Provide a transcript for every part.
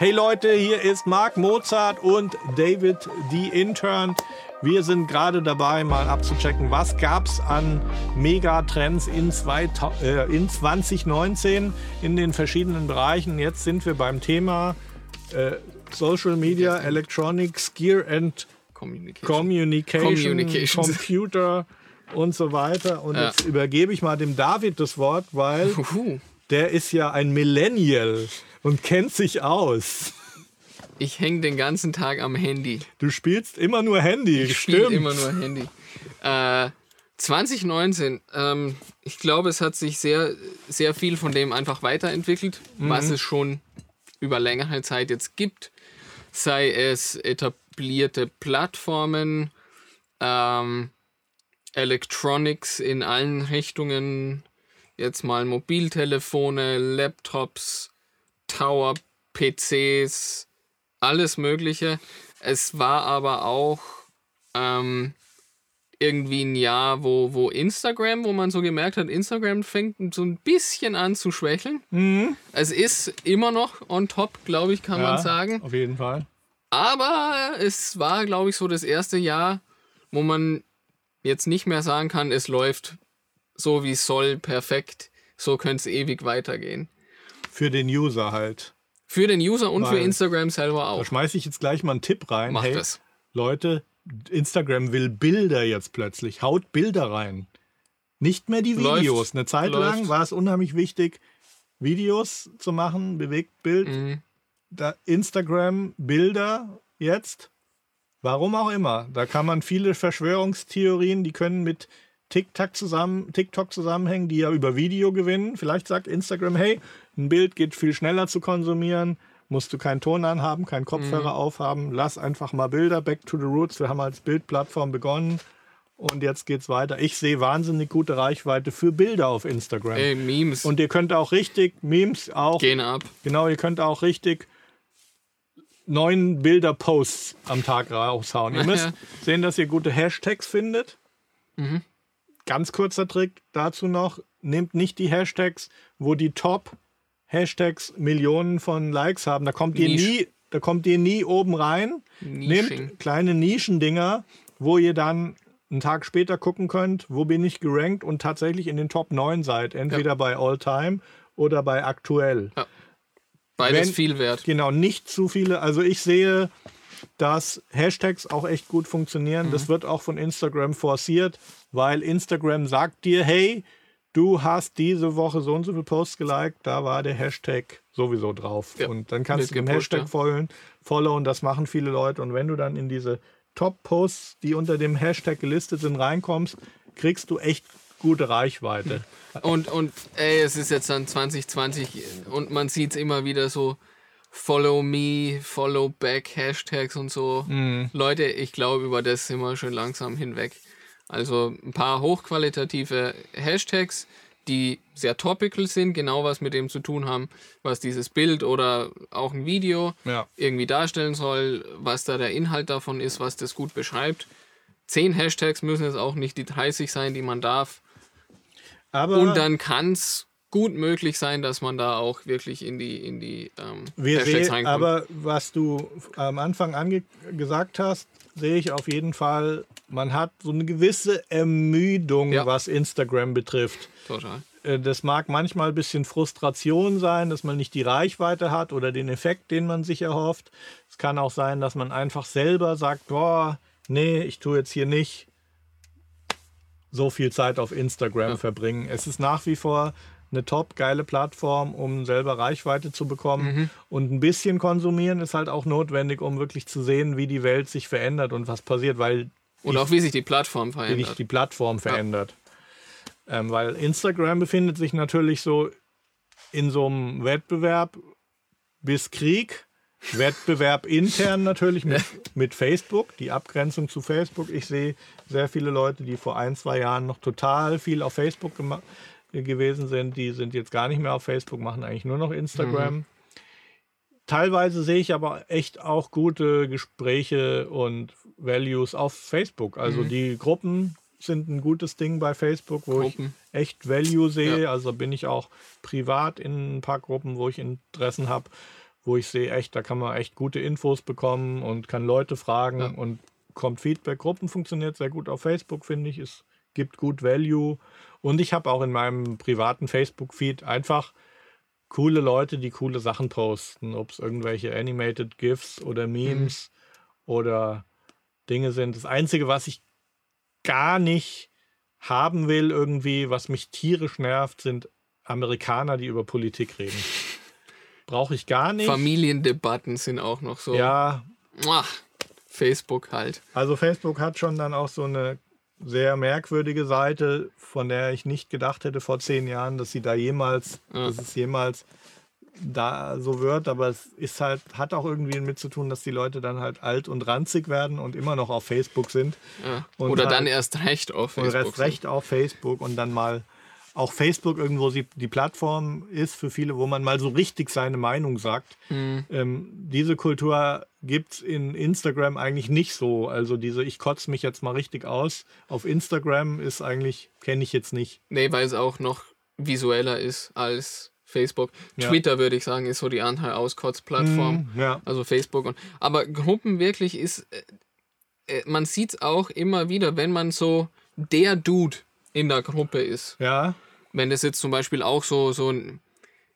Hey Leute, hier ist Marc Mozart und David, die Intern. Wir sind gerade dabei, mal abzuchecken, was gab es an Megatrends in, äh, in 2019 in den verschiedenen Bereichen. Jetzt sind wir beim Thema äh, Social Media, Electronics, Gear and Communication, Communication, Communication. Computer und so weiter. Und ja. jetzt übergebe ich mal dem David das Wort, weil der ist ja ein Millennial und kennt sich aus. Ich hänge den ganzen Tag am Handy. Du spielst immer nur Handy, ich spiele immer nur Handy. Äh, 2019, ähm, ich glaube, es hat sich sehr, sehr viel von dem einfach weiterentwickelt, mhm. was es schon über längere Zeit jetzt gibt. Sei es etablierte Plattformen, ähm, Electronics in allen Richtungen, jetzt mal Mobiltelefone, Laptops, Tower, PCs, alles Mögliche. Es war aber auch ähm, irgendwie ein Jahr, wo, wo Instagram, wo man so gemerkt hat, Instagram fängt so ein bisschen an zu schwächeln. Mhm. Es ist immer noch on top, glaube ich, kann ja, man sagen. Auf jeden Fall. Aber es war, glaube ich, so das erste Jahr, wo man jetzt nicht mehr sagen kann, es läuft so wie es soll, perfekt. So könnte es ewig weitergehen. Für den User halt. Für den User und Weil, für Instagram selber auch. Da schmeiße ich jetzt gleich mal einen Tipp rein. Macht hey, das. Leute, Instagram will Bilder jetzt plötzlich. Haut Bilder rein. Nicht mehr die Videos. Läuft, Eine Zeit läuft. lang war es unheimlich wichtig, Videos zu machen, bewegt Bild. Mhm. Da Instagram Bilder jetzt. Warum auch immer. Da kann man viele Verschwörungstheorien, die können mit TikTok, zusammen, TikTok zusammenhängen, die ja über Video gewinnen. Vielleicht sagt Instagram, hey, ein Bild geht viel schneller zu konsumieren, musst du keinen Ton anhaben, keinen Kopfhörer mhm. aufhaben, lass einfach mal Bilder, back to the roots. Wir haben als Bildplattform begonnen und jetzt geht's weiter. Ich sehe wahnsinnig gute Reichweite für Bilder auf Instagram. Ey, Memes. Und ihr könnt auch richtig, Memes auch. Gehen ab. Genau, ihr könnt auch richtig neun Bilder-Posts am Tag raushauen. Ihr müsst sehen, dass ihr gute Hashtags findet. Mhm. Ganz kurzer Trick dazu noch, nehmt nicht die Hashtags, wo die Top-Hashtags Millionen von Likes haben. Da kommt ihr nie, da kommt ihr nie oben rein. Nisching. Nehmt kleine Nischendinger, wo ihr dann einen Tag später gucken könnt, wo bin ich gerankt und tatsächlich in den Top 9 seid. Entweder ja. bei All Time oder bei aktuell. Ja. Beides Wenn, viel wert. Genau, nicht zu viele. Also ich sehe, dass Hashtags auch echt gut funktionieren. Mhm. Das wird auch von Instagram forciert weil Instagram sagt dir, hey, du hast diese Woche so und so viele Posts geliked, da war der Hashtag sowieso drauf. Ja, und dann kannst du dem Hashtag ja. folgen, followen, das machen viele Leute. Und wenn du dann in diese Top-Posts, die unter dem Hashtag gelistet sind, reinkommst, kriegst du echt gute Reichweite. Und, und ey, es ist jetzt dann 2020 und man sieht es immer wieder so, Follow me, Follow back, Hashtags und so. Mhm. Leute, ich glaube, über das sind wir schon langsam hinweg. Also ein paar hochqualitative Hashtags, die sehr topical sind, genau was mit dem zu tun haben, was dieses Bild oder auch ein Video ja. irgendwie darstellen soll, was da der Inhalt davon ist, was das gut beschreibt. Zehn Hashtags müssen es auch nicht die 30 sein, die man darf. Aber Und dann kann es gut möglich sein, dass man da auch wirklich in die, in die ähm, wir Hashtags sehen, reinkommt. Aber was du am Anfang gesagt hast, sehe ich auf jeden Fall man hat so eine gewisse Ermüdung, ja. was Instagram betrifft. Total. Äh, das mag manchmal ein bisschen Frustration sein, dass man nicht die Reichweite hat oder den Effekt, den man sich erhofft. Es kann auch sein, dass man einfach selber sagt, boah, nee, ich tue jetzt hier nicht so viel Zeit auf Instagram ja. verbringen. Es ist nach wie vor eine top geile Plattform, um selber Reichweite zu bekommen. Mhm. Und ein bisschen konsumieren ist halt auch notwendig, um wirklich zu sehen, wie die Welt sich verändert und was passiert, weil oder auch wie sich die Plattform verändert. Wie sich die Plattform verändert. Ja. Ähm, weil Instagram befindet sich natürlich so in so einem Wettbewerb bis Krieg. Wettbewerb intern natürlich mit, mit Facebook, die Abgrenzung zu Facebook. Ich sehe sehr viele Leute, die vor ein, zwei Jahren noch total viel auf Facebook gewesen sind, die sind jetzt gar nicht mehr auf Facebook, machen eigentlich nur noch Instagram. Mhm. Teilweise sehe ich aber echt auch gute Gespräche und Values auf Facebook. Also mhm. die Gruppen sind ein gutes Ding bei Facebook, wo Gruppen. ich echt Value sehe. Ja. Also bin ich auch privat in ein paar Gruppen, wo ich Interessen habe, wo ich sehe, echt, da kann man echt gute Infos bekommen und kann Leute fragen ja. und kommt Feedback. Gruppen funktioniert sehr gut auf Facebook, finde ich. Es gibt gut Value. Und ich habe auch in meinem privaten Facebook-Feed einfach coole Leute, die coole Sachen posten. Ob es irgendwelche Animated GIFs oder Memes mhm. oder Dinge sind. Das Einzige, was ich gar nicht haben will, irgendwie, was mich tierisch nervt, sind Amerikaner, die über Politik reden. Brauche ich gar nicht. Familiendebatten sind auch noch so. Ja. Ach, Facebook halt. Also Facebook hat schon dann auch so eine sehr merkwürdige Seite, von der ich nicht gedacht hätte vor zehn Jahren, dass sie da jemals, ja. dass es jemals da so wird, aber es ist halt, hat auch irgendwie mit zu tun, dass die Leute dann halt alt und ranzig werden und immer noch auf Facebook sind. Ja. Oder halt, dann erst recht auf Facebook. Oder erst recht auf Facebook und dann mal auch Facebook irgendwo die, Plattform ist für viele, wo man mal so richtig seine Meinung sagt. Mhm. Ähm, diese Kultur gibt es in Instagram eigentlich nicht so. Also diese Ich kotze mich jetzt mal richtig aus auf Instagram ist eigentlich, kenne ich jetzt nicht. Nee, weil es auch noch visueller ist als Facebook. Ja. Twitter würde ich sagen, ist so die Anteil-Auskotz-Plattform. Mm, ja. Also Facebook. Und, aber Gruppen wirklich ist, äh, äh man sieht es auch immer wieder, wenn man so der Dude in der Gruppe ist. Ja. Wenn das jetzt zum Beispiel auch so, so ein,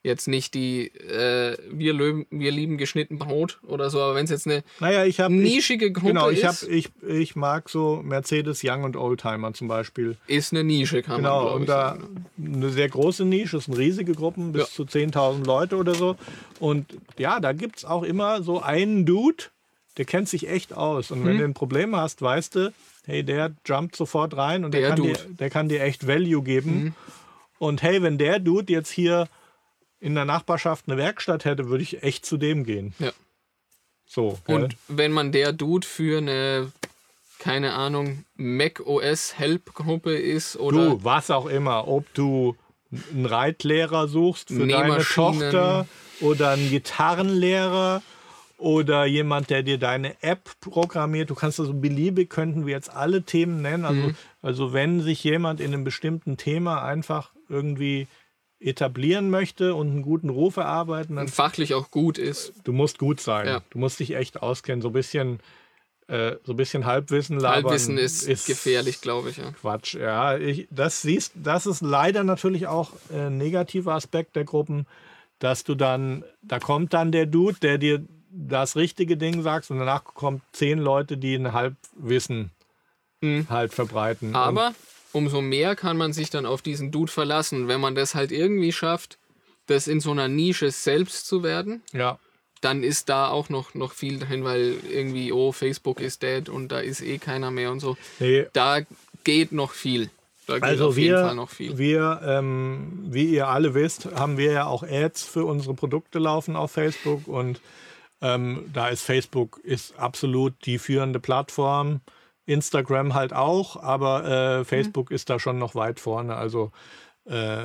jetzt nicht die äh, wir, löben, wir lieben geschnitten Brot oder so, aber wenn es jetzt eine naja, ich hab, nischige ich, Gruppe genau, ich ist. Hab, ich, ich mag so Mercedes Young und Oldtimer zum Beispiel. Ist eine Nische, kann genau, man und da sagen. eine sehr große Nische, das sind riesige Gruppen, bis ja. zu 10.000 Leute oder so. Und ja, da gibt es auch immer so einen Dude, der kennt sich echt aus. Und wenn hm. du ein Problem hast, weißt du, hey, der jumpt sofort rein und der, der kann, dir, der kann dir echt Value geben. Mhm. Und hey, wenn der Dude jetzt hier in der Nachbarschaft eine Werkstatt hätte, würde ich echt zu dem gehen. Ja. So. Gell? Und wenn man der Dude für eine, keine Ahnung, Mac OS Help Gruppe ist oder. Du, was auch immer, ob du einen Reitlehrer suchst für deine Tochter oder einen Gitarrenlehrer oder jemand, der dir deine App programmiert. Du kannst also beliebig, könnten wir jetzt alle Themen nennen. Also, mhm. also wenn sich jemand in einem bestimmten Thema einfach irgendwie etablieren möchte und einen guten Ruf erarbeiten. Dann und fachlich auch gut ist. Du musst gut sein. Ja. Du musst dich echt auskennen. So ein bisschen, äh, so ein bisschen Halbwissen labern. Halbwissen ist, ist gefährlich, glaube ich. Ja. Quatsch. Ja, ich, das siehst, das ist leider natürlich auch ein negativer Aspekt der Gruppen, dass du dann, da kommt dann der Dude, der dir das richtige Ding sagst und danach kommen zehn Leute, die ein Halbwissen mhm. halt verbreiten. Aber und umso mehr kann man sich dann auf diesen Dude verlassen. Wenn man das halt irgendwie schafft, das in so einer Nische selbst zu werden, ja. dann ist da auch noch, noch viel drin, weil irgendwie, oh, Facebook ist dead und da ist eh keiner mehr und so. Nee. Da geht noch viel. Da geht also auf wir, jeden Fall noch viel. Wir, ähm, wie ihr alle wisst, haben wir ja auch Ads für unsere Produkte laufen auf Facebook und ähm, da ist Facebook ist absolut die führende Plattform. Instagram halt auch, aber äh, mhm. Facebook mhm. ist da schon noch weit vorne. Also äh,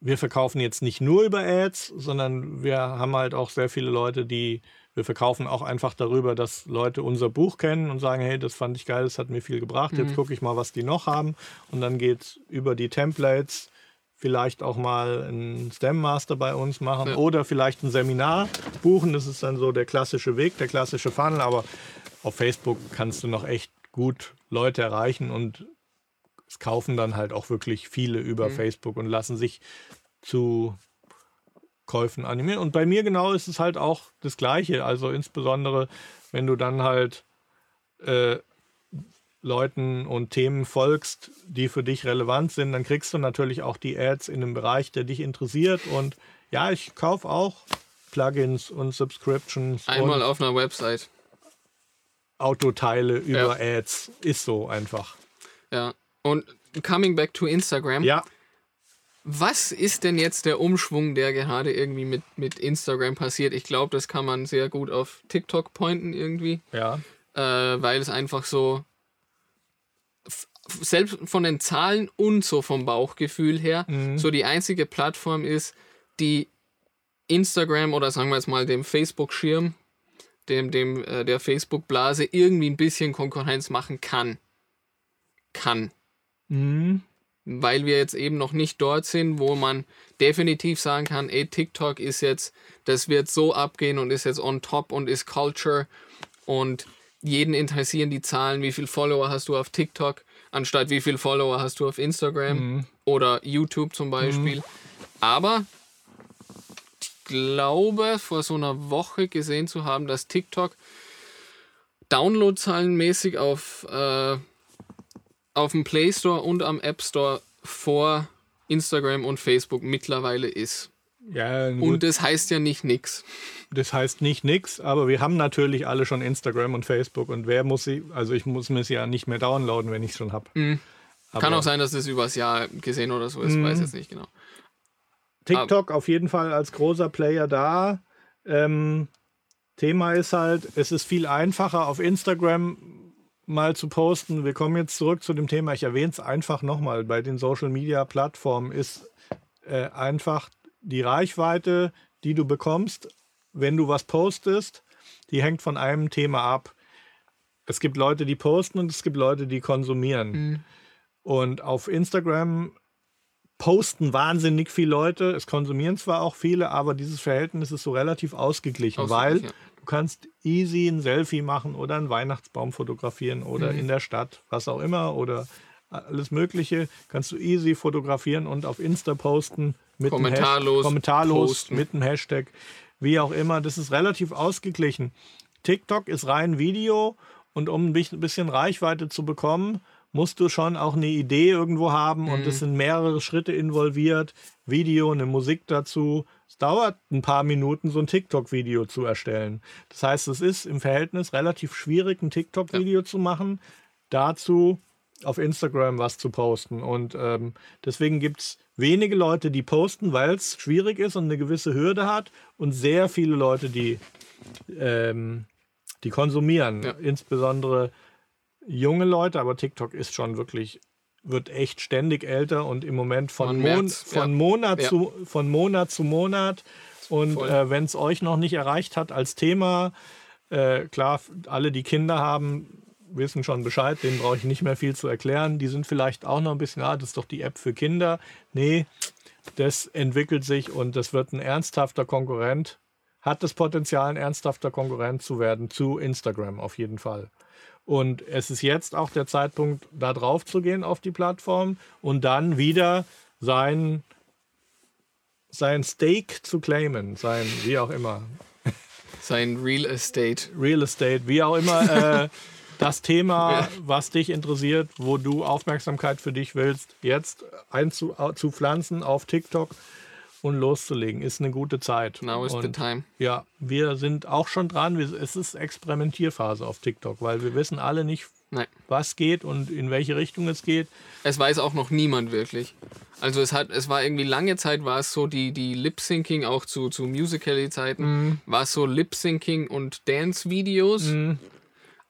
wir verkaufen jetzt nicht nur über Ads, sondern wir haben halt auch sehr viele Leute, die wir verkaufen auch einfach darüber, dass Leute unser Buch kennen und sagen, hey, das fand ich geil, das hat mir viel gebracht, mhm. jetzt gucke ich mal, was die noch haben. Und dann geht es über die Templates vielleicht auch mal einen STEM Master bei uns machen ja. oder vielleicht ein Seminar buchen. Das ist dann so der klassische Weg, der klassische Funnel. Aber auf Facebook kannst du noch echt gut Leute erreichen und es kaufen dann halt auch wirklich viele über mhm. Facebook und lassen sich zu Käufen animieren. Und bei mir genau ist es halt auch das Gleiche. Also insbesondere, wenn du dann halt äh, Leuten und Themen folgst, die für dich relevant sind, dann kriegst du natürlich auch die Ads in einem Bereich, der dich interessiert. Und ja, ich kaufe auch Plugins und Subscriptions. Einmal auf einer Website. Autoteile über ja. Ads. Ist so einfach. Ja. Und coming back to Instagram. Ja. Was ist denn jetzt der Umschwung, der gerade irgendwie mit, mit Instagram passiert? Ich glaube, das kann man sehr gut auf TikTok pointen irgendwie. Ja. Äh, weil es einfach so selbst von den Zahlen und so vom Bauchgefühl her mhm. so die einzige Plattform ist, die Instagram oder sagen wir jetzt mal dem Facebook-Schirm, dem, dem äh, der Facebook-Blase irgendwie ein bisschen Konkurrenz machen kann. Kann. Mhm. weil wir jetzt eben noch nicht dort sind, wo man definitiv sagen kann, ey, TikTok ist jetzt, das wird so abgehen und ist jetzt on top und ist Culture und jeden interessieren die Zahlen, wie viele Follower hast du auf TikTok, anstatt wie viele Follower hast du auf Instagram mhm. oder YouTube zum Beispiel. Mhm. Aber ich glaube, vor so einer Woche gesehen zu haben, dass TikTok Downloadzahlenmäßig auf, äh, auf dem Play Store und am App Store vor Instagram und Facebook mittlerweile ist. Ja, und das heißt ja nicht nix. Das heißt nicht nix, aber wir haben natürlich alle schon Instagram und Facebook und wer muss sie, also ich muss mir es ja nicht mehr downloaden, wenn ich es schon habe. Mhm. Kann auch sein, dass es übers Jahr gesehen oder so ist, mhm. weiß jetzt nicht genau. TikTok aber auf jeden Fall als großer Player da. Ähm, Thema ist halt, es ist viel einfacher auf Instagram mal zu posten. Wir kommen jetzt zurück zu dem Thema. Ich erwähne es einfach nochmal. Bei den Social Media Plattformen ist äh, einfach die Reichweite, die du bekommst, wenn du was postest, die hängt von einem Thema ab. Es gibt Leute, die posten und es gibt Leute, die konsumieren. Mhm. Und auf Instagram posten wahnsinnig viele Leute. Es konsumieren zwar auch viele, aber dieses Verhältnis ist so relativ ausgeglichen, ausgeglichen weil ja. du kannst easy ein Selfie machen oder einen Weihnachtsbaum fotografieren oder mhm. in der Stadt, was auch immer oder alles Mögliche kannst du easy fotografieren und auf Insta posten mit kommentarlos, kommentarlos posten. mit einem Hashtag, wie auch immer. Das ist relativ ausgeglichen. TikTok ist rein Video und um ein bisschen Reichweite zu bekommen, musst du schon auch eine Idee irgendwo haben mhm. und es sind mehrere Schritte involviert. Video, eine Musik dazu. Es dauert ein paar Minuten, so ein TikTok-Video zu erstellen. Das heißt, es ist im Verhältnis relativ schwierig, ein TikTok-Video ja. zu machen. Dazu auf Instagram was zu posten. Und ähm, deswegen gibt es wenige Leute, die posten, weil es schwierig ist und eine gewisse Hürde hat. Und sehr viele Leute, die, ähm, die konsumieren. Ja. Insbesondere junge Leute, aber TikTok ist schon wirklich, wird echt ständig älter und im Moment von, Mon von, ja. Monat, ja. Zu, von Monat zu Monat. Und äh, wenn es euch noch nicht erreicht hat als Thema, äh, klar, alle, die Kinder haben, wissen schon Bescheid, denen brauche ich nicht mehr viel zu erklären. Die sind vielleicht auch noch ein bisschen, ah, das ist doch die App für Kinder. Nee, das entwickelt sich und das wird ein ernsthafter Konkurrent, hat das Potenzial, ein ernsthafter Konkurrent zu werden zu Instagram auf jeden Fall. Und es ist jetzt auch der Zeitpunkt, da drauf zu gehen auf die Plattform und dann wieder sein, sein Stake zu claimen, sein, wie auch immer. Sein Real Estate. Real Estate, wie auch immer. Äh, das Thema, was dich interessiert, wo du Aufmerksamkeit für dich willst, jetzt einzupflanzen auf TikTok und loszulegen, ist eine gute Zeit. Now is und the time. Ja, wir sind auch schon dran. Es ist Experimentierphase auf TikTok, weil wir wissen alle nicht, Nein. was geht und in welche Richtung es geht. Es weiß auch noch niemand wirklich. Also es hat, es war irgendwie lange Zeit war es so die, die Lip-Syncing auch zu, zu Musical.ly-Zeiten, mm. war es so Lip-Syncing und Dance-Videos. Mm.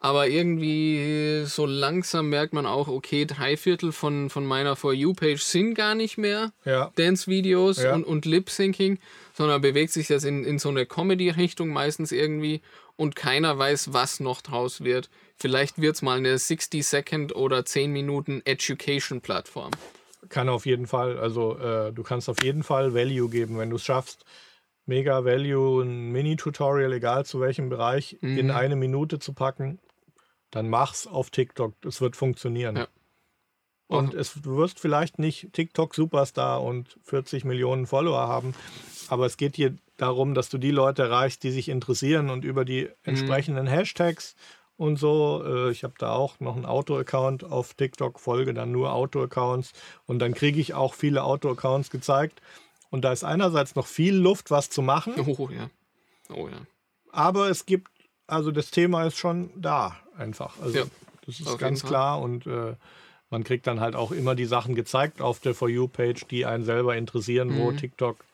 Aber irgendwie so langsam merkt man auch, okay, drei Viertel von, von meiner For You-Page sind gar nicht mehr ja. Dance-Videos ja. und, und Lip-Syncing, sondern bewegt sich das in, in so eine Comedy-Richtung meistens irgendwie und keiner weiß, was noch draus wird. Vielleicht wird es mal eine 60-Second oder 10 Minuten Education-Plattform. Kann auf jeden Fall, also äh, du kannst auf jeden Fall Value geben, wenn du es schaffst. Mega Value, ein Mini-Tutorial, egal zu welchem Bereich, mhm. in eine Minute zu packen dann mach's auf TikTok. Es wird funktionieren. Ja. Und es, du wirst vielleicht nicht TikTok-Superstar und 40 Millionen Follower haben, aber es geht hier darum, dass du die Leute erreichst, die sich interessieren und über die mhm. entsprechenden mhm. Hashtags und so. Äh, ich habe da auch noch einen Auto-Account auf TikTok, folge dann nur Auto-Accounts und dann kriege ich auch viele Auto-Accounts gezeigt. Und da ist einerseits noch viel Luft, was zu machen. Oh ja. Oh ja. Aber es gibt, also das Thema ist schon da einfach. Also ja, das ist ganz klar und äh, man kriegt dann halt auch immer die Sachen gezeigt auf der For You-Page, die einen selber interessieren, mhm. wo TikTok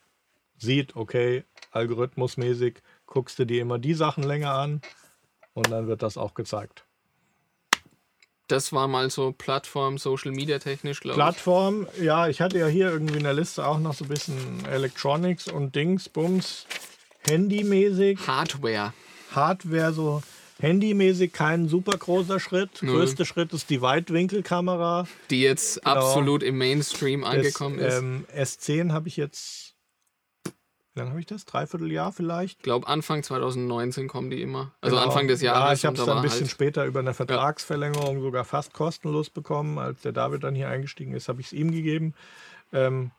sieht, okay, algorithmusmäßig guckst du dir immer die Sachen länger an und dann wird das auch gezeigt. Das war mal so Plattform, Social Media technisch, glaube ich. Plattform, ja, ich hatte ja hier irgendwie in der Liste auch noch so ein bisschen Electronics und Dings, Bums, Handymäßig. Hardware. Hardware, so handymäßig kein super großer Schritt. Null. Größter Schritt ist die Weitwinkelkamera. Die jetzt Genau. absolut im Mainstream angekommen das, ist. Ähm, S10 habe ich jetzt. Wie lange habe ich das? Dreiviertel Jahr vielleicht? Ich glaube, Anfang 2019 kommen die immer. Also Genau. Anfang des Jahres. Ja, ich habe es da dann ein bisschen halt- später über eine Vertragsverlängerung sogar fast kostenlos bekommen. Als der David dann hier eingestiegen ist, habe ich es ihm gegeben. Ähm,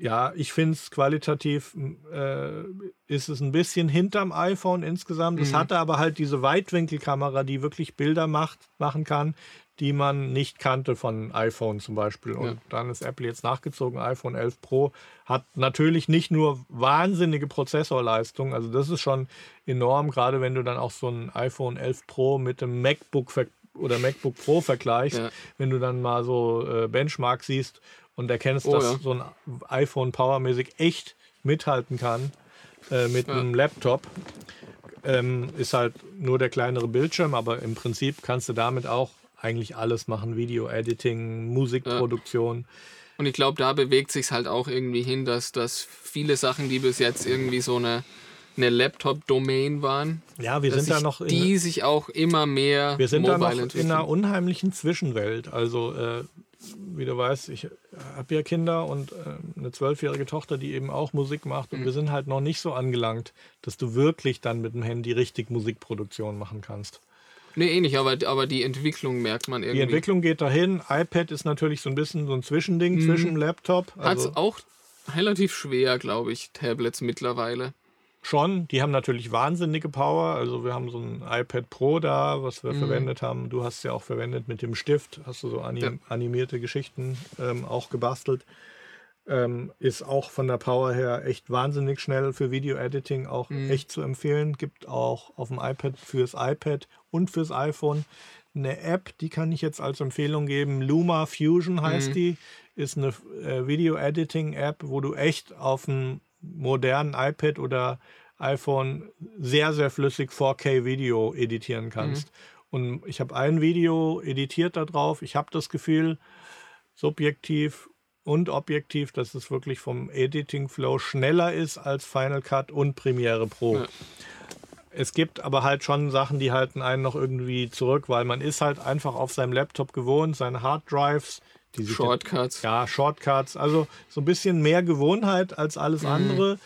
ja, ich finde es qualitativ, äh, ist es ein bisschen hinterm iPhone insgesamt. Es Mhm. hatte aber halt diese Weitwinkelkamera, die wirklich Bilder macht, machen kann, die man nicht kannte von iPhone zum Beispiel. Und Ja. dann ist Apple jetzt nachgezogen. iPhone 11 Pro hat natürlich nicht nur wahnsinnige Prozessorleistung, also das ist schon enorm, gerade wenn du dann auch so ein iPhone 11 Pro mit dem MacBook oder MacBook Pro vergleichst, Ja. wenn du dann mal so äh, Benchmark siehst und erkennst, Oh, dass ja. so ein iPhone powermäßig echt mithalten kann äh, mit Ja. einem Laptop. Ähm, ist halt nur der kleinere Bildschirm, aber im Prinzip kannst du damit auch eigentlich alles machen: Video-Editing, Musikproduktion. Und ich glaube, da bewegt sich halt auch irgendwie hin, dass, dass viele Sachen, die bis jetzt irgendwie so eine, eine Laptop-Domain waren, Ja, wir sind da noch in, die sich auch immer mehr wir sind da noch in einer unheimlichen Zwischenwelt. Also, äh, wie du weißt, ich habe ja Kinder und äh, eine zwölfjährige Tochter, die eben auch Musik macht. Mhm. Und wir sind halt noch nicht so angelangt, dass du wirklich dann mit dem Handy richtig Musikproduktion machen kannst. Nee, eh nicht, aber, aber die Entwicklung merkt man Die irgendwie. Entwicklung geht dahin. iPad ist natürlich so ein bisschen so ein Zwischending zwischen Laptop. Hat es Also auch relativ schwer, glaube ich, Tablets mittlerweile. Schon. Die haben natürlich wahnsinnige Power. Also wir haben so ein iPad Pro da, was wir verwendet haben. Du hast es ja auch verwendet mit dem Stift. Hast du so anim Ja. animierte Geschichten ähm, auch gebastelt. Ähm, ist auch von der Power her echt wahnsinnig schnell für Video-Editing auch echt zu empfehlen. Gibt auch auf dem iPad fürs iPad und fürs iPhone eine App, die kann ich jetzt als Empfehlung geben. Luma Fusion heißt die. Ist eine äh, Video-Editing-App, wo du echt auf einem modernen iPad oder iPhone sehr, sehr flüssig 4K-Video editieren kannst. Und ich habe ein Video editiert da drauf. Ich habe das Gefühl, subjektiv und objektiv, dass es wirklich vom Editing-Flow schneller ist als Final Cut und Premiere Pro. Ja. Es gibt aber halt schon Sachen, die halten einen noch irgendwie zurück, weil man ist halt einfach auf seinem Laptop gewohnt, seine Harddrives, die sich Shortcuts. ja, Shortcuts, also so ein bisschen mehr Gewohnheit als alles Mhm. andere.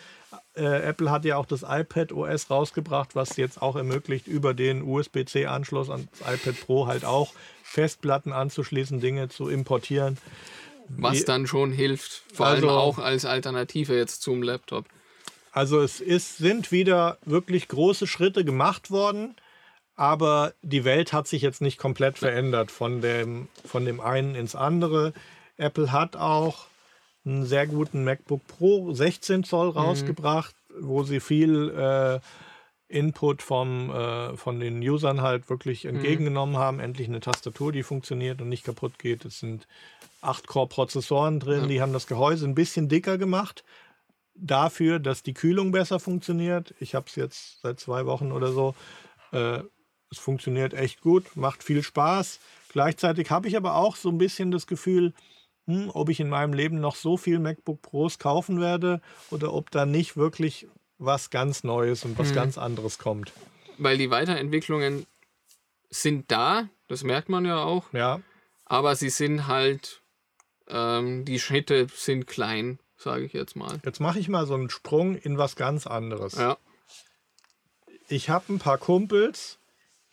Äh, Apple hat ja auch das iPad OS rausgebracht, was jetzt auch ermöglicht, über den USB-C-Anschluss ans iPad Pro halt auch Festplatten anzuschließen, Dinge zu importieren. Was Die- dann schon hilft. Vor Also- allem auch als Alternative jetzt zum Laptop. Also es ist, sind wieder wirklich große Schritte gemacht worden, aber die Welt hat sich jetzt nicht komplett verändert von dem, von dem einen ins andere. Apple hat auch einen sehr guten MacBook Pro 16 Zoll rausgebracht, wo sie viel äh, Input vom, äh, von den Usern halt wirklich entgegengenommen haben. Endlich eine Tastatur, die funktioniert und nicht kaputt geht. Es sind 8-Core-Prozessoren drin, die haben das Gehäuse ein bisschen dicker gemacht dafür, dass die Kühlung besser funktioniert. Ich habe es jetzt seit zwei Wochen oder so. Äh, es funktioniert echt gut, macht viel Spaß. Gleichzeitig habe ich aber auch so ein bisschen das Gefühl, hm, ob ich in meinem Leben noch so viel MacBook Pros kaufen werde oder ob da nicht wirklich was ganz Neues und was ganz anderes kommt. Weil die Weiterentwicklungen sind da, das merkt man ja auch, Ja, aber sie sind halt, ähm, die Schritte sind klein, sage ich jetzt mal. jetzt mache ich mal so einen Sprung in was ganz anderes. Ja. Ich habe ein paar Kumpels,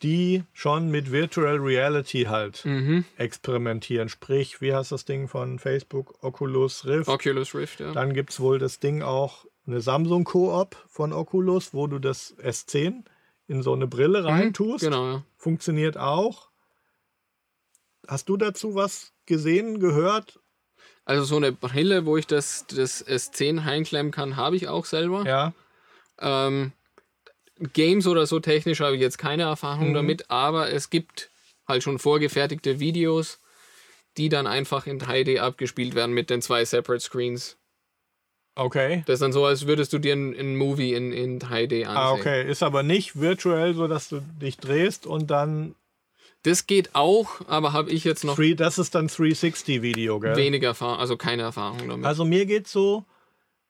die schon mit Virtual Reality halt Mhm. experimentieren. Sprich, wie heißt das Ding von Facebook? Oculus Rift. Oculus Rift, ja. Dann gibt es wohl das Ding auch, eine Samsung Koop von Oculus, wo du das S10 in so eine Brille reintust. Genau, ja. Funktioniert auch. Hast du dazu was gesehen, gehört? Also so eine Brille, wo ich das, das S10 reinklemmen kann, habe ich auch selber. Ja. Ähm, Games oder so technisch habe ich jetzt keine Erfahrung Mhm. damit, aber es gibt halt schon vorgefertigte Videos, die dann einfach in 3D abgespielt werden mit den zwei Separate Screens. Okay. Das ist dann so, als würdest du dir einen, Movie in, in 3D ansehen. Ah, okay. Ist aber nicht virtuell, so dass du dich drehst und dann. Das geht auch, aber habe ich jetzt noch Three, das ist dann 360-Video, gell? wenig Erfahrung, also keine Erfahrung damit. Also mir geht so,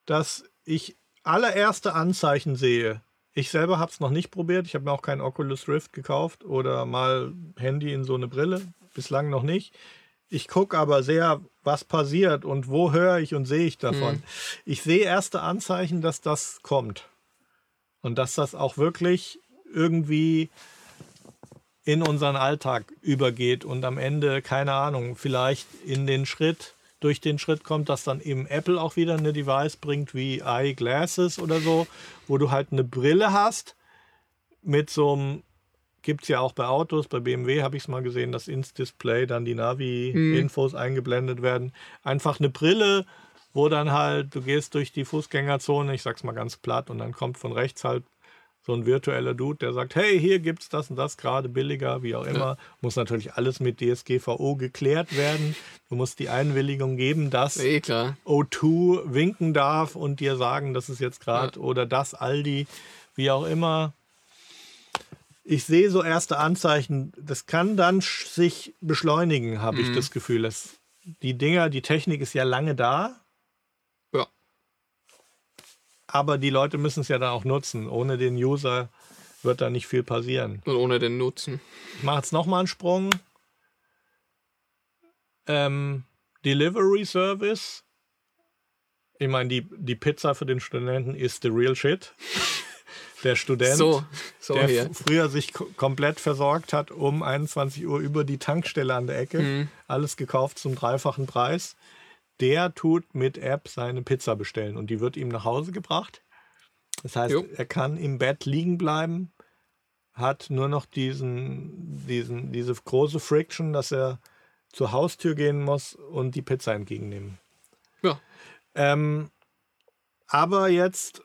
dass ich allererste Anzeichen sehe, Ich selber habe es noch nicht probiert. Ich habe mir auch kein Oculus Rift gekauft oder mal Handy in so eine Brille. Bislang noch nicht. Ich gucke aber sehr, was passiert und wo höre ich und sehe ich davon. Mhm. Ich sehe erste Anzeichen, dass das kommt. Und dass das auch wirklich irgendwie in unseren Alltag übergeht und am Ende, keine Ahnung, vielleicht in den Schritt, durch den Schritt kommt, dass dann eben Apple auch wieder eine Device bringt wie Eyeglasses oder so, wo du halt eine Brille hast mit so einem Gibt es ja auch bei Autos, bei BMW habe ich es mal gesehen, dass ins Display dann die Navi-Infos mhm. eingeblendet werden. Einfach eine Brille, wo dann halt, du gehst durch die Fußgängerzone, ich sag's mal ganz platt, und dann kommt von rechts halt so ein virtueller Dude, der sagt, hey, hier gibt es das und das gerade billiger, wie auch immer. Ja. Muss natürlich alles mit DSGVO geklärt werden. Du musst die Einwilligung geben, dass eh, O2 winken darf und dir sagen, das ist jetzt gerade ja. oder das Aldi, wie auch immer ich sehe so erste Anzeichen, das kann dann sich beschleunigen, habe mhm. ich das Gefühl. Dass die Dinger, die Technik ist ja lange da. Aber die Leute müssen es ja dann auch nutzen. Ohne den User wird da nicht viel passieren. Und ohne den Nutzen. Ich mache jetzt nochmal einen Sprung. Ähm, Delivery Service. Ich meine, die, die Pizza für den Studenten ist the real shit der Student, so, so der hier. früher sich komplett versorgt hat um 21 Uhr über die Tankstelle an der Ecke, mhm. alles gekauft zum dreifachen Preis, der tut mit App seine Pizza bestellen und die wird ihm nach Hause gebracht. Das heißt, jo. er kann im Bett liegen bleiben, hat nur noch diesen, diesen, diese große Friction, dass er zur Haustür gehen muss und die Pizza entgegennehmen. Ja. Ähm, aber jetzt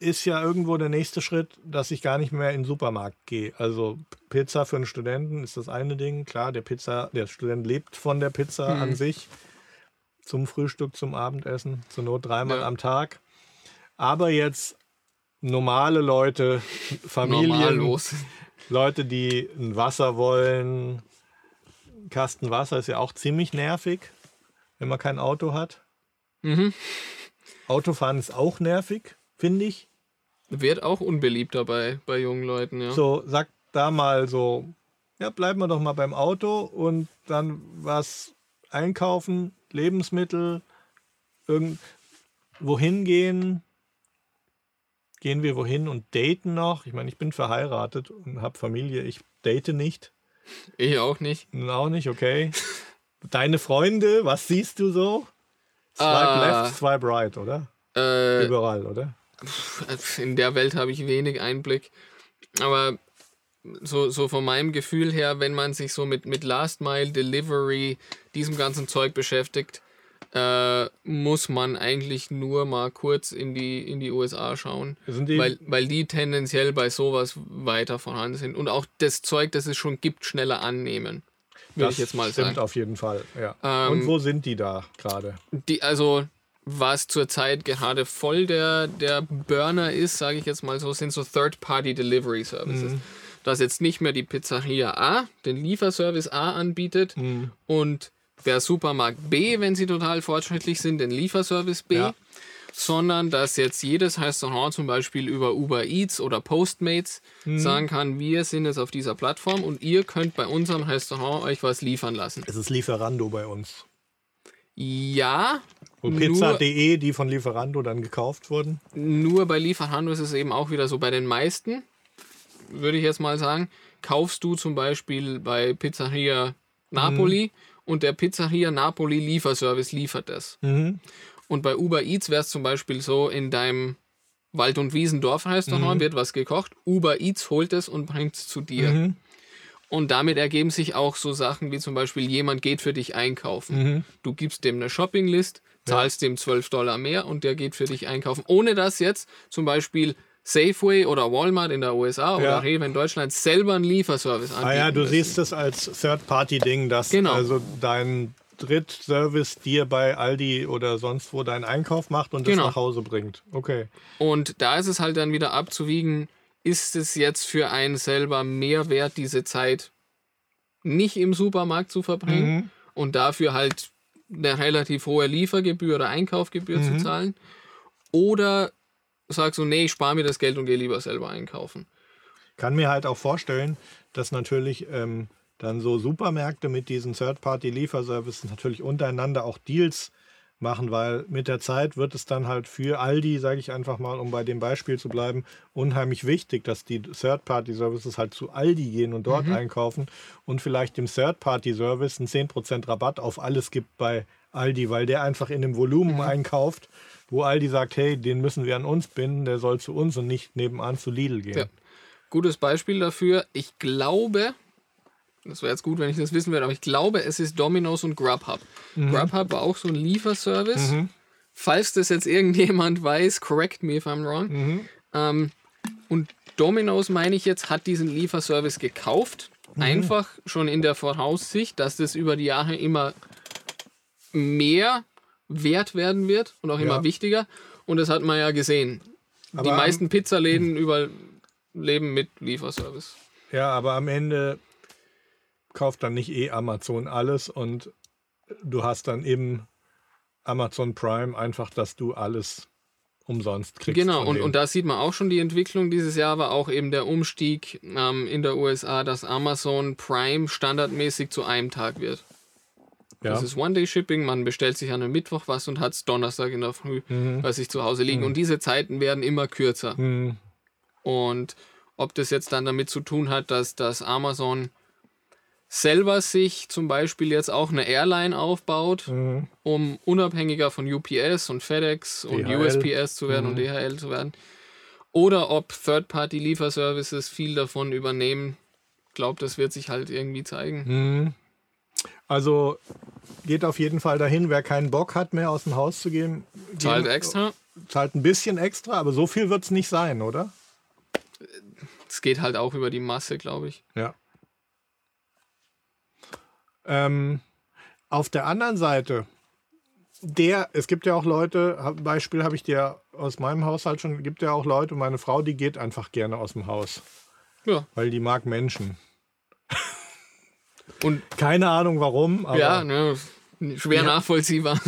ist ja irgendwo der nächste Schritt, dass ich gar nicht mehr in den Supermarkt gehe. Also Pizza für einen Studenten ist das eine Ding. Klar, der Pizza, der Student lebt von der Pizza mhm. an sich. Zum Frühstück, zum Abendessen, zur Not dreimal ja. am Tag. Aber jetzt normale Leute, Familien, Leute, die ein Wasser wollen. Kasten Wasser ist ja auch ziemlich nervig, wenn man kein Auto hat. Mhm. Autofahren ist auch nervig, finde ich. Wird auch unbeliebt dabei bei jungen Leuten, ja. So, sag da mal so, ja, bleiben wir doch mal beim Auto und dann was einkaufen, Lebensmittel, irgend wohin gehen. Gehen wir wohin und daten noch? Ich meine, ich bin verheiratet und habe Familie. Ich date nicht. Ich auch nicht. Auch nicht, okay. Deine Freunde, was siehst du so? Swipe uh, left, swipe right, oder? Äh, Überall, oder? in der Welt habe ich wenig Einblick. Aber so, so von meinem Gefühl her, wenn man sich so mit, mit Last Mile Delivery, diesem ganzen Zeug beschäftigt, äh, muss man eigentlich nur mal kurz in die, in die USA schauen. Die weil, weil die tendenziell bei sowas weiter vorhanden sind und auch das Zeug, das es schon gibt, schneller annehmen. Würde ich jetzt mal stimmt sagen. auf jeden Fall, ja. Ähm, und wo sind die da gerade? Die, also was zurzeit gerade voll der, der Burner ist, sage ich jetzt mal so, sind so Third-Party-Delivery-Services. Mhm. Dass jetzt nicht mehr die Pizzeria A den Lieferservice A anbietet mhm. und der Supermarkt B, wenn sie total fortschrittlich sind, den Lieferservice B, ja. sondern dass jetzt jedes Restaurant zum Beispiel über Uber Eats oder Postmates mhm. sagen kann, wir sind jetzt auf dieser Plattform und ihr könnt bei unserem Restaurant euch was liefern lassen. Es ist Lieferando bei uns. Ja. Und Pizza.de, die von Lieferando dann gekauft wurden? Nur bei Lieferando ist es eben auch wieder so. Bei den meisten, würde ich jetzt mal sagen, kaufst du zum Beispiel bei Pizzeria Napoli mhm. und der Pizzeria Napoli Lieferservice liefert das. Mhm. Und bei Uber Eats wäre es zum Beispiel so, in deinem Wald- und Wiesendorf-Restaurant mhm. wird was gekocht, Uber Eats holt es und bringt es zu dir. Mhm. Und damit ergeben sich auch so Sachen wie zum Beispiel, jemand geht für dich einkaufen. Mhm. Du gibst dem eine Shoppinglist, zahlst ja. dem 12 Dollar mehr und der geht für dich einkaufen. Ohne dass jetzt zum Beispiel Safeway oder Walmart in der USA ja. oder Rewe in Deutschland selber einen Lieferservice anbieten. Ah ja, du müssen. siehst es als Third-Party-Ding, dass genau. also dein Drittservice dir bei Aldi oder sonst wo deinen Einkauf macht und genau. das nach Hause bringt. Okay. Und da ist es halt dann wieder abzuwiegen, ist es jetzt für einen selber mehr wert, diese Zeit nicht im Supermarkt zu verbringen mhm. und dafür halt eine relativ hohe Liefergebühr oder Einkaufgebühr mhm. zu zahlen? Oder sag so, nee, ich spare mir das Geld und gehe lieber selber einkaufen. Kann mir halt auch vorstellen, dass natürlich ähm, dann so Supermärkte mit diesen Third-Party-Lieferservices natürlich untereinander auch Deals machen, weil mit der Zeit wird es dann halt für Aldi, sage ich einfach mal, um bei dem Beispiel zu bleiben, unheimlich wichtig, dass die Third-Party-Services halt zu Aldi gehen und dort mhm. einkaufen und vielleicht dem Third-Party-Service einen 10% Rabatt auf alles gibt bei Aldi, weil der einfach in dem Volumen mhm. einkauft, wo Aldi sagt, hey, den müssen wir an uns binden, der soll zu uns und nicht nebenan zu Lidl gehen. Ja. Gutes Beispiel dafür, ich glaube, das wäre jetzt gut, wenn ich das wissen würde, aber ich glaube, es ist Domino's und Grubhub. Mhm. Grubhub war auch so ein Lieferservice. Mhm. Falls das jetzt irgendjemand weiß, correct me if I'm wrong. Mhm. Ähm, und Domino's, meine ich jetzt, hat diesen Lieferservice gekauft. Mhm. Einfach schon in der Voraussicht, dass das über die Jahre immer mehr wert werden wird und auch immer ja. wichtiger. Und das hat man ja gesehen. Aber die meisten Pizzaläden überleben mit Lieferservice. Ja, aber am Ende kauft dann nicht eh Amazon alles und du hast dann eben Amazon Prime einfach, dass du alles umsonst kriegst. Genau, und, und da sieht man auch schon die Entwicklung. Dieses Jahr war auch eben der Umstieg ähm, in der USA, dass Amazon Prime standardmäßig zu einem Tag wird. Ja. Das ist One-Day-Shipping, man bestellt sich an einem Mittwoch was und hat es Donnerstag in der Früh mhm. bei sich zu Hause liegen. Mhm. Und diese Zeiten werden immer kürzer. Mhm. Und ob das jetzt dann damit zu tun hat, dass das Amazon selber sich zum Beispiel jetzt auch eine Airline aufbaut, mhm. um unabhängiger von UPS und FedEx DHL. und USPS zu werden mhm. und DHL zu werden. Oder ob Third-Party-Lieferservices viel davon übernehmen. Ich glaube, das wird sich halt irgendwie zeigen. Mhm. Also geht auf jeden Fall dahin, wer keinen Bock hat, mehr aus dem Haus zu gehen. Zahlt extra. Zahlt ein bisschen extra, aber so viel wird es nicht sein, oder? Es geht halt auch über die Masse, glaube ich. Ja. Ähm, auf der anderen Seite, der, es gibt ja auch Leute, Beispiel habe ich dir aus meinem Haushalt schon, gibt ja auch Leute, meine Frau, die geht einfach gerne aus dem Haus. Ja. Weil die mag Menschen. Und keine Ahnung warum. Aber ja, ne, schwer ja. nachvollziehbar.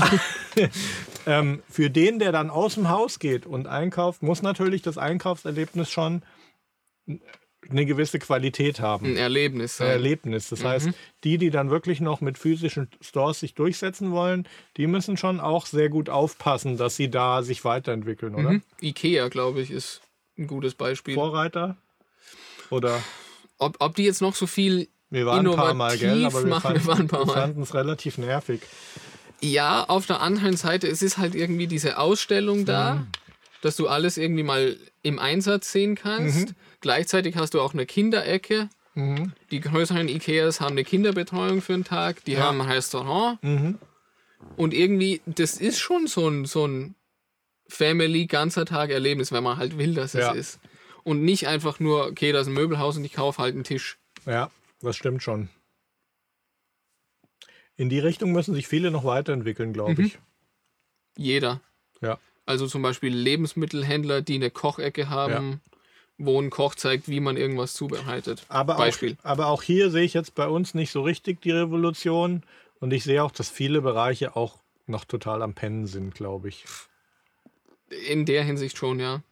ähm, für den, der dann aus dem Haus geht und einkauft, muss natürlich das Einkaufserlebnis schon eine gewisse Qualität haben. Ein Erlebnis. Ein Erlebnis. Das mhm. heißt, die, die dann wirklich noch mit physischen Stores sich durchsetzen wollen, die müssen schon auch sehr gut aufpassen, dass sie da sich weiterentwickeln, oder? Mhm. Ikea, glaube ich, ist ein gutes Beispiel. Vorreiter? Oder? Ob, ob die jetzt noch so viel wir waren ein paar Mal, gell? Aber wir fanden es relativ nervig. Ja, auf der anderen Seite, es ist halt irgendwie diese Ausstellung da, mhm. dass du alles irgendwie mal im Einsatz sehen kannst. Mhm. Gleichzeitig hast du auch eine Kinderecke. Mhm. Die größeren Ikeas haben eine Kinderbetreuung für einen Tag, die ja. haben ein Restaurant. Mhm. Und irgendwie, das ist schon so ein, so ein Family ganzer Tag Erlebnis, wenn man halt will, dass es ja. ist. Und nicht einfach nur, okay, da ist ein Möbelhaus und ich kaufe halt einen Tisch. Ja, das stimmt schon. In die Richtung müssen sich viele noch weiterentwickeln, glaube mhm. ich. Jeder. Ja. Also zum Beispiel Lebensmittelhändler, die eine Kochecke haben. Ja wo ein Koch zeigt, wie man irgendwas zubereitet. Aber Beispiel. Auch, aber auch hier sehe ich jetzt bei uns nicht so richtig die Revolution. Und ich sehe auch, dass viele Bereiche auch noch total am Pennen sind, glaube ich. In der Hinsicht schon, ja.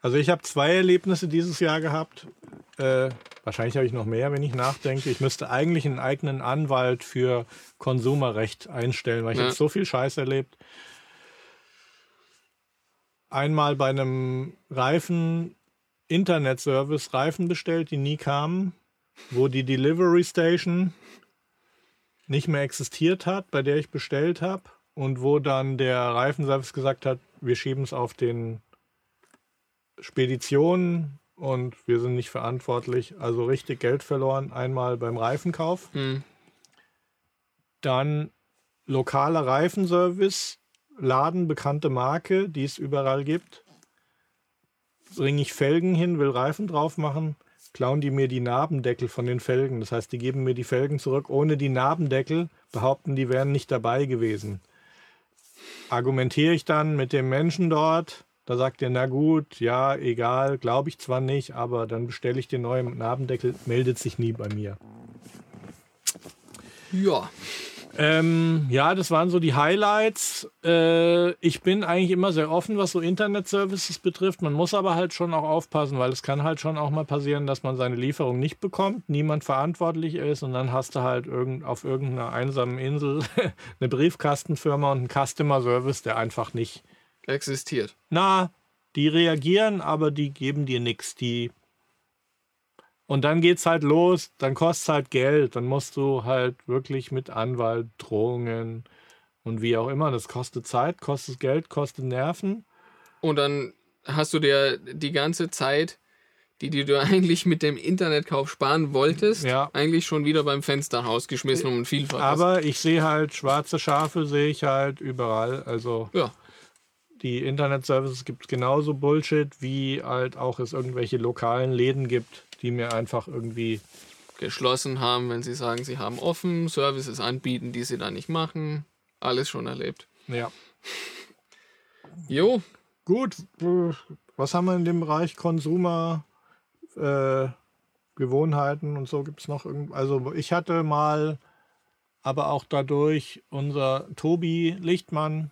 Also ich habe zwei Erlebnisse dieses Jahr gehabt. Äh, wahrscheinlich habe ich noch mehr, wenn ich nachdenke. Ich müsste eigentlich einen eigenen Anwalt für Konsumerrecht einstellen, weil ich ja. habe so viel Scheiß erlebt. Einmal bei einem Reifen Internetservice Reifen bestellt, die nie kamen, wo die Delivery Station nicht mehr existiert hat, bei der ich bestellt habe und wo dann der Reifenservice gesagt hat, wir schieben es auf den Speditionen und wir sind nicht verantwortlich. Also richtig Geld verloren, einmal beim Reifenkauf. Mhm. Dann lokaler Reifenservice, Laden, bekannte Marke, die es überall gibt bringe ich Felgen hin, will Reifen drauf machen, klauen die mir die Nabendeckel von den Felgen. Das heißt, die geben mir die Felgen zurück ohne die Nabendeckel, behaupten, die wären nicht dabei gewesen. Argumentiere ich dann mit dem Menschen dort, da sagt er, na gut, ja, egal, glaube ich zwar nicht, aber dann bestelle ich den neuen Nabendeckel, meldet sich nie bei mir. Ja. Ähm, ja, das waren so die Highlights. Äh, ich bin eigentlich immer sehr offen, was so Internet-Services betrifft. Man muss aber halt schon auch aufpassen, weil es kann halt schon auch mal passieren, dass man seine Lieferung nicht bekommt, niemand verantwortlich ist und dann hast du halt irgend, auf irgendeiner einsamen Insel eine Briefkastenfirma und einen Customer-Service, der einfach nicht existiert. Na, die reagieren, aber die geben dir nichts. Die und dann geht's halt los, dann kostet es halt Geld, dann musst du halt wirklich mit Anwalt, Drohungen und wie auch immer, das kostet Zeit, kostet Geld, kostet Nerven. Und dann hast du dir die ganze Zeit, die, die du eigentlich mit dem Internetkauf sparen wolltest, ja. eigentlich schon wieder beim Fenster rausgeschmissen um ein Vielfaches. Aber ich sehe halt schwarze Schafe, sehe ich halt überall. Also ja. Die Internetservices gibt es genauso Bullshit, wie halt auch es irgendwelche lokalen Läden gibt, die mir einfach irgendwie geschlossen haben, wenn sie sagen, sie haben offen, Services anbieten, die sie da nicht machen. Alles schon erlebt. Ja. Jo. Gut, was haben wir in dem Bereich Konsumer äh, Gewohnheiten und so gibt es noch irgend also ich hatte mal aber auch dadurch unser Tobi Lichtmann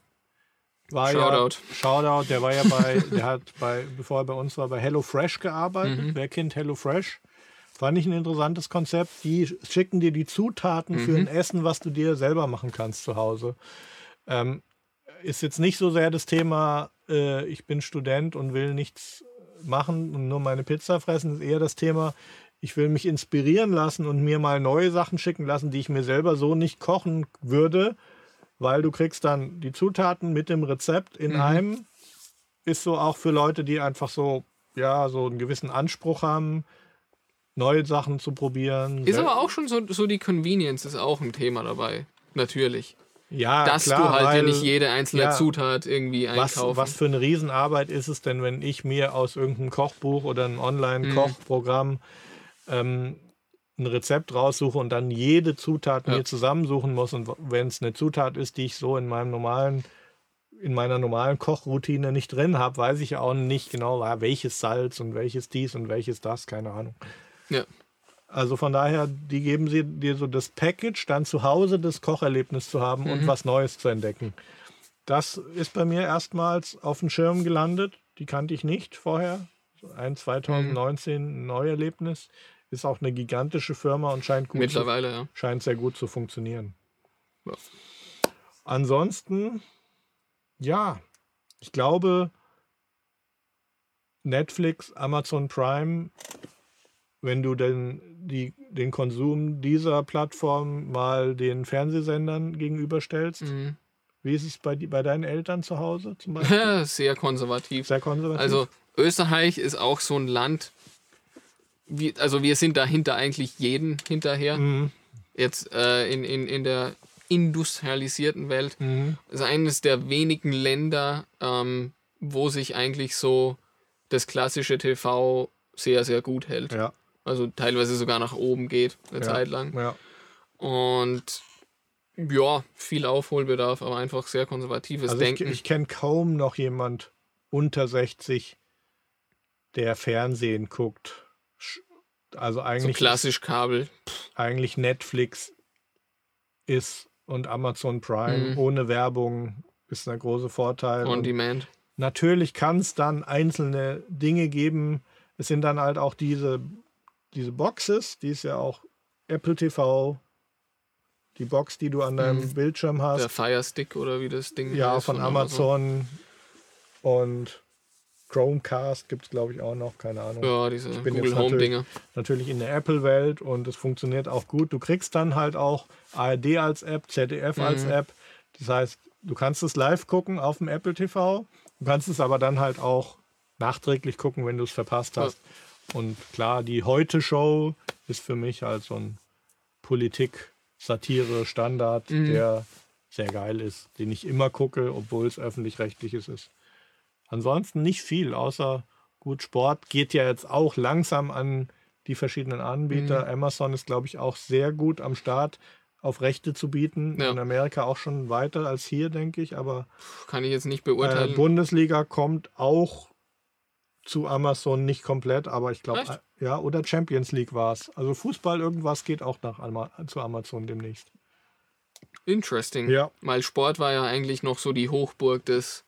war Shoutout. Ja, Shoutout, der war ja bei, der hat bei, bevor er bei uns war, bei HelloFresh gearbeitet. Mhm. Wer kennt HelloFresh? Fand ich ein interessantes Konzept. Die schicken dir die Zutaten mhm. für ein Essen, was du dir selber machen kannst zu Hause. Ähm, ist jetzt nicht so sehr das Thema, äh, ich bin Student und will nichts machen und nur meine Pizza fressen, ist eher das Thema, ich will mich inspirieren lassen und mir mal neue Sachen schicken lassen, die ich mir selber so nicht kochen würde weil du kriegst dann die Zutaten mit dem Rezept in mhm. einem. Ist so auch für Leute, die einfach so, ja, so einen gewissen Anspruch haben, neue Sachen zu probieren. Ist aber auch schon so, so die Convenience ist auch ein Thema dabei. Natürlich. Ja, dass klar, du halt weil, ja nicht jede einzelne ja, Zutat irgendwie einkaufen. Was, was für eine Riesenarbeit ist es denn, wenn ich mir aus irgendeinem Kochbuch oder einem Online-Kochprogramm mhm. ähm, ein Rezept raussuche und dann jede Zutat ja. mir zusammensuchen muss. Und wenn es eine Zutat ist, die ich so in meinem normalen, in meiner normalen Kochroutine nicht drin habe, weiß ich auch nicht genau, welches Salz und welches dies und welches das, keine Ahnung. Ja. Also von daher, die geben sie dir so das Package, dann zu Hause das Kocherlebnis zu haben mhm. und was Neues zu entdecken. Das ist bei mir erstmals auf dem Schirm gelandet. Die kannte ich nicht vorher. Ein 2019 mhm. Neuerlebnis. Ist auch eine gigantische Firma und scheint gut Mittlerweile, zu, ja. scheint sehr gut zu funktionieren. Ja. Ansonsten, ja, ich glaube, Netflix, Amazon Prime, wenn du denn die, den Konsum dieser Plattform mal den Fernsehsendern gegenüberstellst, mhm. wie ist es bei, bei deinen Eltern zu Hause zum Beispiel? Sehr konservativ. Sehr konservativ. Also Österreich ist auch so ein Land, wir, also wir sind dahinter eigentlich jeden hinterher. Mhm. Jetzt äh, in, in, in der industrialisierten Welt. Mhm. ist eines der wenigen Länder, ähm, wo sich eigentlich so das klassische TV sehr, sehr gut hält. Ja. Also teilweise sogar nach oben geht, eine ja. Zeit lang. Ja. Und ja, viel Aufholbedarf, aber einfach sehr konservatives also Denken. Ich, ich kenne kaum noch jemand unter 60, der Fernsehen guckt. Also eigentlich. So klassisch Kabel. Eigentlich Netflix ist und Amazon Prime mhm. ohne Werbung ist ein großer Vorteil. On Demand. Natürlich kann es dann einzelne Dinge geben. Es sind dann halt auch diese, diese Boxes, die ist ja auch Apple TV, die Box, die du an deinem mhm. Bildschirm hast. Der Fire Stick oder wie das Ding Ja, von, von Amazon. Amazon. Und Chromecast gibt es, glaube ich, auch noch, keine Ahnung. Ja, diese Google Home-Dinger. Natürlich in der Apple-Welt und es funktioniert auch gut. Du kriegst dann halt auch ARD als App, ZDF mhm. als App. Das heißt, du kannst es live gucken auf dem Apple TV. Du kannst es aber dann halt auch nachträglich gucken, wenn du es verpasst hast. Ja. Und klar, die Heute-Show ist für mich halt so ein Politik-Satire-Standard, mhm. der sehr geil ist, den ich immer gucke, obwohl es öffentlich-rechtliches ist. Ansonsten nicht viel, außer gut, Sport geht ja jetzt auch langsam an die verschiedenen Anbieter. Mhm. Amazon ist, glaube ich, auch sehr gut am Start, auf Rechte zu bieten. Ja. In Amerika auch schon weiter als hier, denke ich. Aber kann ich jetzt nicht beurteilen. Äh, Bundesliga kommt auch zu Amazon nicht komplett, aber ich glaube, äh, ja, oder Champions League war es. Also Fußball, irgendwas geht auch nach zu Amazon demnächst. Interesting. Ja. Weil Sport war ja eigentlich noch so die Hochburg des,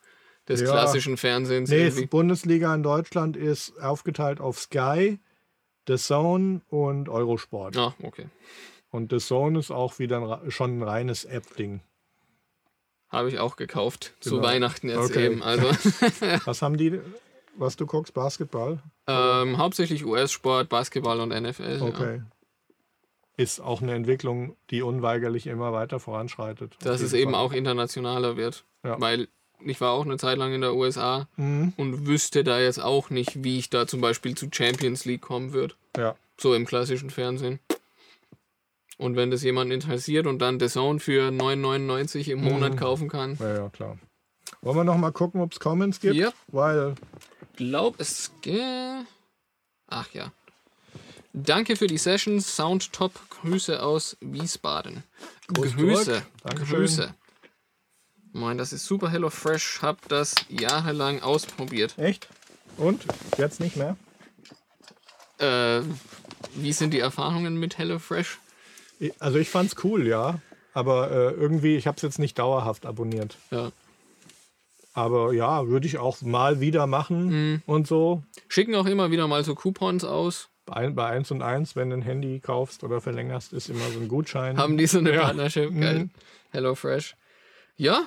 des Ja. klassischen Fernsehens. Nee, irgendwie. Bundesliga in Deutschland ist aufgeteilt auf Sky, The Zone und Eurosport. Ah, okay. Und The Zone ist auch wieder ein, schon ein reines App-Ding. Habe ich auch gekauft. Zu Genau. Weihnachten jetzt Okay. eben. Also Was haben die, was du guckst? Basketball? ähm, hauptsächlich US-Sport, Basketball und NFL. Ja. Okay. Ist auch eine Entwicklung, die unweigerlich immer weiter voranschreitet. Dass es eben Fall. auch internationaler wird. Ja. Weil ich war auch eine Zeit lang in der USA Mhm. und wüsste da jetzt auch nicht, wie ich da zum Beispiel zu Champions League kommen würde. Ja. So im klassischen Fernsehen. Und wenn das jemanden interessiert und dann The Zone für 9,99 im Monat Mhm. kaufen kann, ja, ja, klar. Wollen wir noch mal gucken, ob es Comments gibt? Ja. Weil, glaub es. Ach ja. Danke für die Session. Sound top. Grüße aus Wiesbaden. Groß Grüße. Dankeschön. Grüße. Moin, das ist super Hello Fresh. Hab das jahrelang ausprobiert. echt? Und? Jetzt nicht mehr? Äh, wie sind die Erfahrungen mit Hello Fresh? Also ich fand's cool, ja. Aber äh, irgendwie, ich habe es jetzt nicht dauerhaft abonniert. Ja. Aber ja, würde ich auch mal wieder machen Mhm. und so. Schicken auch immer wieder mal so Coupons aus. Bei, bei 1 und 1, wenn du ein Handy kaufst oder verlängerst, ist immer so ein Gutschein. Haben die so eine Ja. Partnership? Geil. Mhm. Hello Fresh. Ja,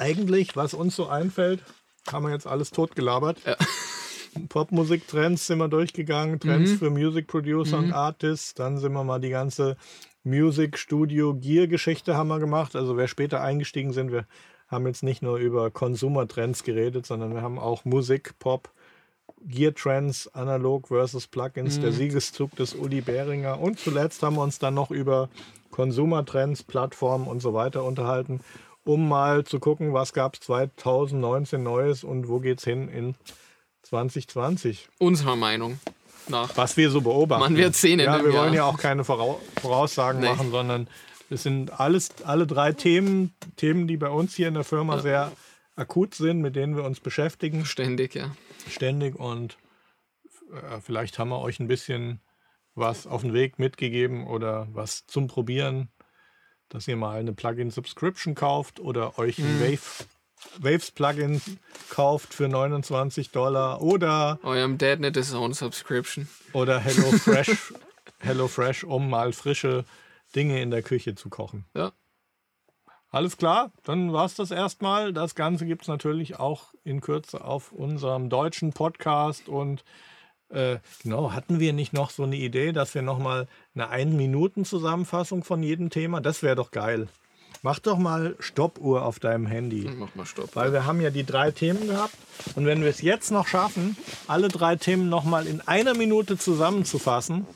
Eigentlich, was uns so einfällt, haben wir jetzt alles totgelabert. Ja. Popmusik-Trends sind wir durchgegangen, Trends Mhm. für Music Producer und Artists. Dann sind wir mal die ganze Music Studio Gear Geschichte haben wir gemacht. Also wer später eingestiegen sind, wir haben jetzt nicht nur über Consumer Trends geredet, sondern wir haben auch Musik, Pop, Gear Trends, Analog versus Plugins, der Siegeszug des Uli Behringer. Und zuletzt haben wir uns dann noch über Consumer Trends, Plattformen und so weiter unterhalten, um mal zu gucken, was gab es 2019 Neues und wo geht's hin in 2020. unserer Meinung nach. Was wir so beobachten. Man wird sehen in Ja, wir Jahr. wollen ja auch keine Vorau Voraussagen Nee. machen, sondern es sind alles, alle drei Themen, Themen, die bei uns hier in der Firma sehr akut sind, mit denen wir uns beschäftigen, Ständig, ja. ständig. Und äh, vielleicht haben wir euch ein bisschen was auf den Weg mitgegeben oder was zum Probieren, dass ihr mal eine Plugin-Subscription kauft oder euch ein Mhm. Wave, Waves-Plugin kauft für 29 Dollar oder Eurem Dad nicht das Own Subscription. Oder HelloFresh, HelloFresh, um mal frische Dinge in der Küche zu kochen. Ja. Alles klar, dann war es das erstmal. Das Ganze gibt es natürlich auch in Kürze auf unserem deutschen Podcast. Und äh, genau, hatten wir nicht noch so eine Idee, dass wir nochmal eine Ein-Minuten-Zusammenfassung von jedem Thema? Das wäre doch geil. Mach doch mal Stoppuhr auf deinem Handy. Mach mal Stopp. Weil wir haben ja die drei Themen gehabt. Und wenn wir es jetzt noch schaffen, alle drei Themen nochmal in einer Minute zusammenzufassen,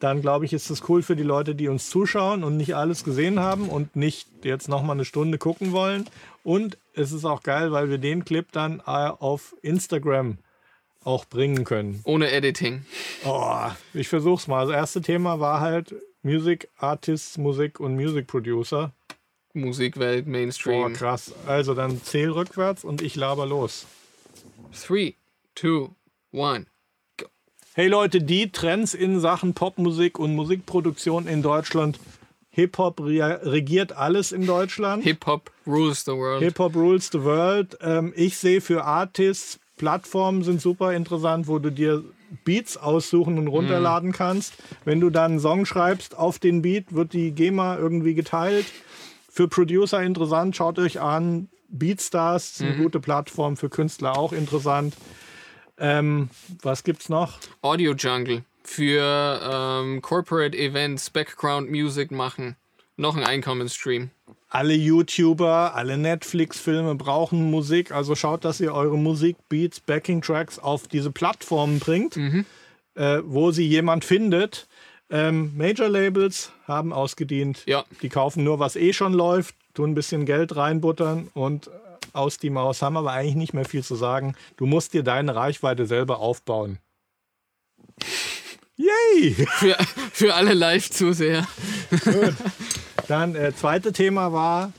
dann glaube ich, ist es cool für die Leute, die uns zuschauen und nicht alles gesehen haben und nicht jetzt nochmal eine Stunde gucken wollen. Und es ist auch geil, weil wir den Clip dann äh, auf Instagram auch bringen können. Ohne Editing. Oh, ich versuch's mal. Das erste Thema war halt Music Artists, Musik und Music Producer. Musikwelt, Boah, Mainstream. krass. Also dann zähl rückwärts und ich laber los. Three, two, one. Hey Leute, die Trends in Sachen Popmusik und Musikproduktion in Deutschland. Hip-Hop re regiert alles in Deutschland. Hip-Hop rules the world. Hip-Hop rules the world. Ähm, ich sehe für Artists, Plattformen sind super interessant, wo du dir Beats aussuchen und runterladen kannst. Wenn du dann einen Song schreibst auf den Beat, wird die GEMA irgendwie geteilt. Für Producer interessant, schaut euch an. Beatstars ist eine gute Plattform, für Künstler auch interessant. Ähm, was gibt's noch? Audio Jungle. Für ähm, Corporate Events, Background Music machen. Noch ein Einkommensstream. Alle YouTuber, alle Netflix-Filme brauchen Musik. Also schaut, dass ihr eure Musik, Beats, Backing-Tracks auf diese Plattformen bringt, äh, wo sie jemand findet. Ähm, Major-Labels haben ausgedient. Ja. Die kaufen nur, was eh schon läuft, tun ein bisschen Geld reinbuttern und äh, aus die Maus haben aber eigentlich nicht mehr viel zu sagen. Du musst dir deine Reichweite selber aufbauen. Yay! Für, für alle Live-Zuseher. Dann äh, zweite Thema war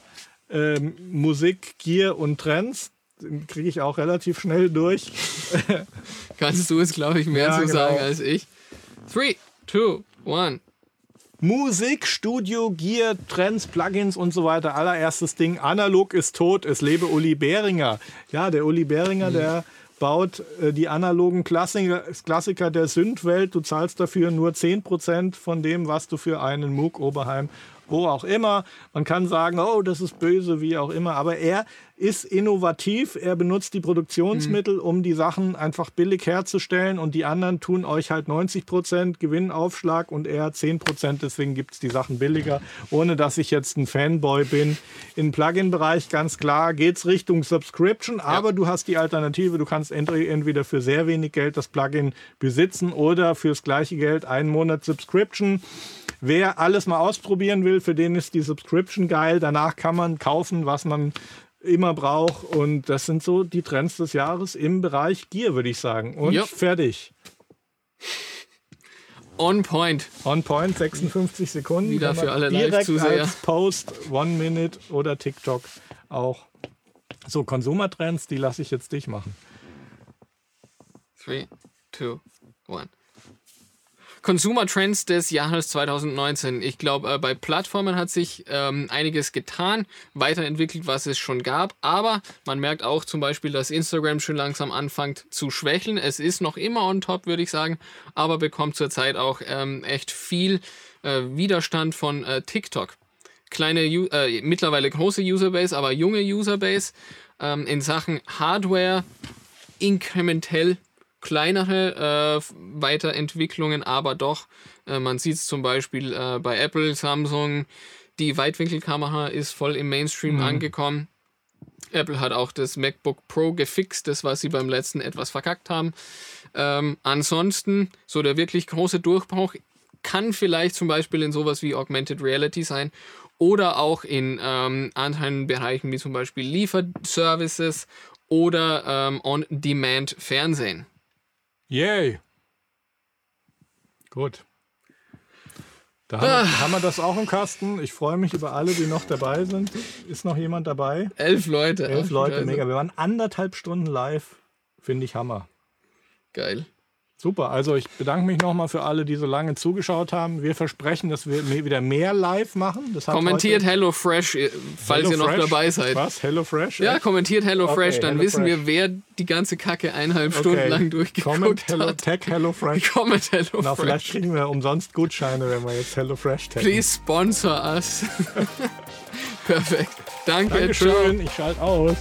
ähm, Musik, Gear und Trends. Den kriege ich auch relativ schnell durch. Kannst du es, glaube ich, mehr Ja, zu genau. sagen als ich. Three, two, one. Musik, Studio, Gear, Trends, Plugins und so weiter. Allererstes Ding, analog ist tot, es lebe Uli Behringer. Ja, der Uli Behringer, mhm. der baut äh, die analogen Klassiker, Klassiker der Sündwelt. Du zahlst dafür nur 10% von dem, was du für einen MOOC Oberheim wo auch immer. Man kann sagen, oh, das ist böse, wie auch immer. Aber er ist innovativ. Er benutzt die Produktionsmittel, um die Sachen einfach billig herzustellen. Und die anderen tun euch halt 90 Prozent Gewinnaufschlag und er 10 Prozent. Deswegen gibt es die Sachen billiger. Ohne dass ich jetzt ein Fanboy bin. Im Plugin-Bereich ganz klar geht es Richtung Subscription. Aber ja. du hast die Alternative. Du kannst entweder für sehr wenig Geld das Plugin besitzen oder fürs gleiche Geld einen Monat Subscription. Wer alles mal ausprobieren will, für den ist die Subscription geil. Danach kann man kaufen, was man immer braucht. Und das sind so die Trends des Jahres im Bereich Gear, würde ich sagen. Und yep. fertig. On point. On point, 56 Sekunden. Wieder für alle Live-Zuseher. Als Post, One Minute oder TikTok auch. So, Konsumertrends, die lasse ich jetzt dich machen. 3, 2, 1. Consumer Trends des Jahres 2019. Ich glaube, äh, bei Plattformen hat sich ähm, einiges getan, weiterentwickelt, was es schon gab. Aber man merkt auch zum Beispiel, dass Instagram schon langsam anfängt zu schwächeln. Es ist noch immer on top, würde ich sagen, aber bekommt zurzeit auch ähm, echt viel äh, Widerstand von äh, TikTok. Kleine, äh, mittlerweile große Userbase, aber junge Userbase ähm, in Sachen Hardware inkrementell kleinere äh, Weiterentwicklungen, aber doch. Äh, man sieht es zum Beispiel äh, bei Apple, Samsung. Die Weitwinkelkamera ist voll im Mainstream mhm. angekommen. Apple hat auch das MacBook Pro gefixt, das was sie beim letzten etwas verkackt haben. Ähm, ansonsten, so der wirklich große Durchbruch kann vielleicht zum Beispiel in sowas wie Augmented Reality sein oder auch in ähm, anderen Bereichen wie zum Beispiel Lieferservices oder ähm, On-Demand-Fernsehen. Yay. Gut. Da haben, ah. wir, haben, wir, das auch im Kasten. Ich freue mich über alle, die noch dabei sind. Ist noch jemand dabei? Elf Leute. Elf Leute, mega. Wir waren anderthalb Stunden live. Finde ich Hammer. Geil. Super, also ich bedanke mich nochmal für alle, die so lange zugeschaut haben. Wir versprechen, dass wir wieder mehr live machen. kommentiert HelloFresh, äh, falls Hello ihr noch Fresh? dabei seid. Was? HelloFresh? Ja, kommentiert HelloFresh, okay, dann Hello wissen Fresh. wir, wer die ganze Kacke eineinhalb okay. Stunden lang durchgeguckt Comment Hello, hat. Tag HelloFresh. Comment HelloFresh. Na, vielleicht kriegen wir umsonst Gutscheine, wenn wir jetzt HelloFresh taggen. Please sponsor us. Perfekt. Danke, Dankeschön, ciao. ich schalte aus.